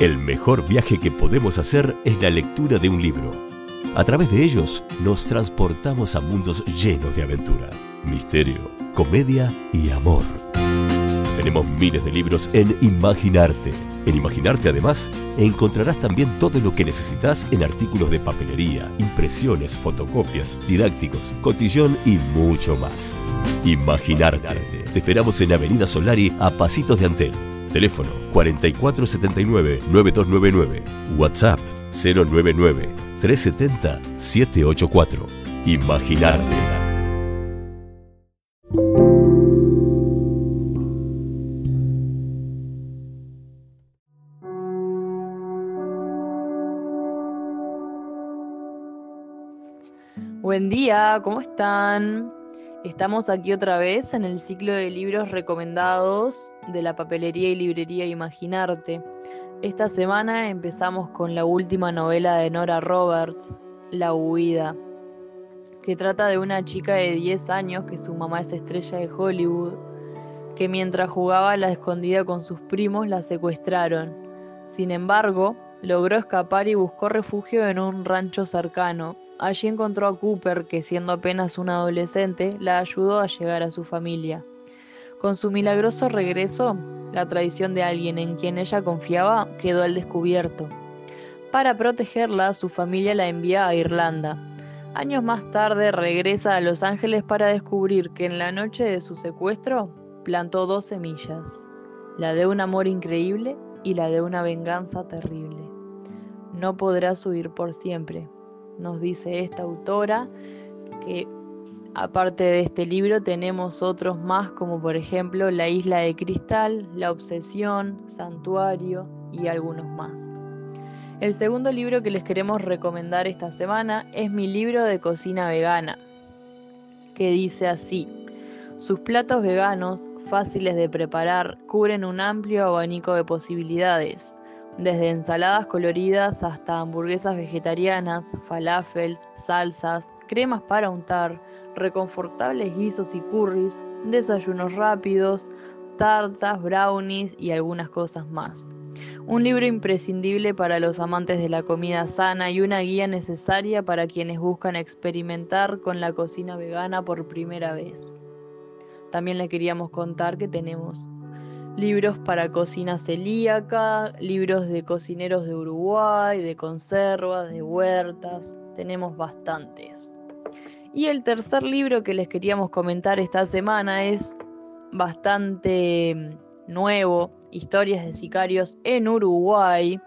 El mejor viaje que podemos hacer es la lectura de un libro. A través de ellos nos transportamos a mundos llenos de aventura, misterio, comedia y amor. Tenemos miles de libros en Imaginarte. En Imaginarte además encontrarás también todo lo que necesitas en artículos de papelería, impresiones, fotocopias, didácticos, cotillón y mucho más. Imaginarte. Te esperamos en Avenida Solari a Pasitos de Antel. Teléfono 4479-9299. WhatsApp 099-370-784. Imaginarte. Buen día, ¿cómo están? Estamos aquí otra vez en el ciclo de libros recomendados de la papelería y librería Imaginarte. Esta semana empezamos con la última novela de Nora Roberts, La huida, que trata de una chica de 10 años que su mamá es estrella de Hollywood, que mientras jugaba a la escondida con sus primos la secuestraron. Sin embargo, logró escapar y buscó refugio en un rancho cercano, Allí encontró a Cooper, que siendo apenas un adolescente, la ayudó a llegar a su familia. Con su milagroso regreso, la traición de alguien en quien ella confiaba quedó al descubierto. Para protegerla, su familia la envía a Irlanda. Años más tarde regresa a Los Ángeles para descubrir que en la noche de su secuestro plantó dos semillas, la de un amor increíble y la de una venganza terrible. No podrás huir por siempre, nos dice esta autora, que aparte de este libro tenemos otros más como por ejemplo La isla de cristal, La obsesión, Santuario y algunos más. El segundo libro que les queremos recomendar esta semana es mi libro de cocina vegana, que dice así, sus platos veganos, fáciles de preparar, cubren un amplio abanico de posibilidades desde ensaladas coloridas hasta hamburguesas vegetarianas, falafels, salsas, cremas para untar, reconfortables guisos y curries, desayunos rápidos, tartas, brownies y algunas cosas más. Un libro imprescindible para los amantes de la comida sana y una guía necesaria para quienes buscan experimentar con la cocina vegana por primera vez. También le queríamos contar que tenemos libros para cocina celíaca, libros de cocineros de Uruguay, de conservas, de huertas, tenemos bastantes. Y el tercer libro que les queríamos comentar esta semana es bastante mm, nuevo, Historias de Sicarios en Uruguay.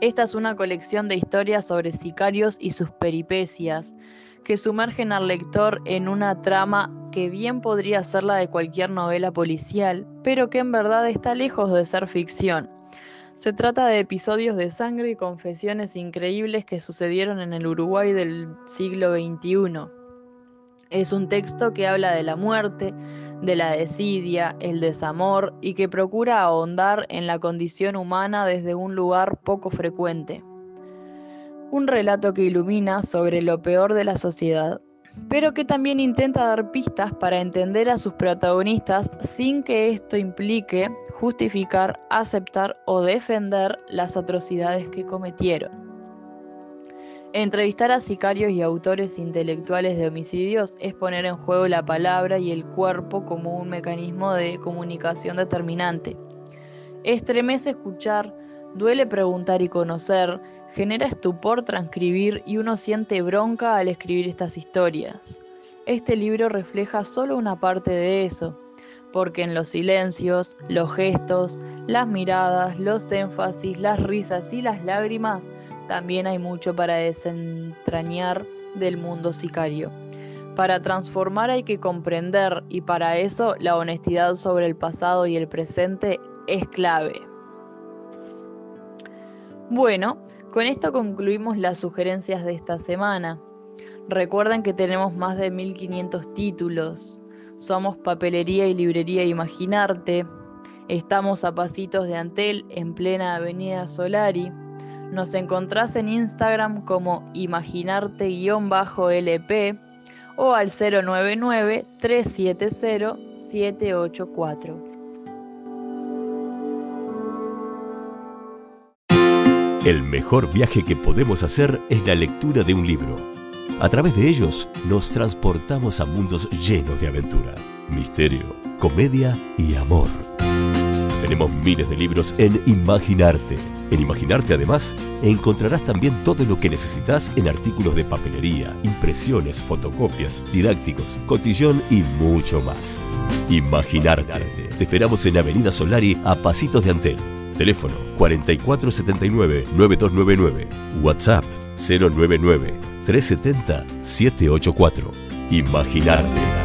Esta es una colección de historias sobre sicarios y sus peripecias que sumergen al lector en una trama que bien podría ser la de cualquier novela policial, pero que en verdad está lejos de ser ficción. Se trata de episodios de sangre y confesiones increíbles que sucedieron en el Uruguay del siglo XXI. Es un texto que habla de la muerte, de la desidia, el desamor y que procura ahondar en la condición humana desde un lugar poco frecuente. Un relato que ilumina sobre lo peor de la sociedad, pero que también intenta dar pistas para entender a sus protagonistas sin que esto implique justificar, aceptar o defender las atrocidades que cometieron. Entrevistar a sicarios y autores intelectuales de homicidios es poner en juego la palabra y el cuerpo como un mecanismo de comunicación determinante. Estremece escuchar, duele preguntar y conocer, Genera estupor transcribir y uno siente bronca al escribir estas historias. Este libro refleja solo una parte de eso, porque en los silencios, los gestos, las miradas, los énfasis, las risas y las lágrimas también hay mucho para desentrañar del mundo sicario. Para transformar hay que comprender y para eso la honestidad sobre el pasado y el presente es clave. Bueno, con esto concluimos las sugerencias de esta semana. Recuerden que tenemos más de 1500 títulos. Somos Papelería y Librería Imaginarte. Estamos a pasitos de Antel en plena Avenida Solari. Nos encontrás en Instagram como imaginarte-lp o al 099 370 784. El mejor viaje que podemos hacer es la lectura de un libro. A través de ellos nos transportamos a mundos llenos de aventura, misterio, comedia y amor. Tenemos miles de libros en Imaginarte. En Imaginarte además encontrarás también todo lo que necesitas en artículos de papelería, impresiones, fotocopias, didácticos, cotillón y mucho más. Imaginarte. Te esperamos en Avenida Solari a Pasitos de Antel. Teléfono 4479-9299. WhatsApp 099-370-784. Imaginarte.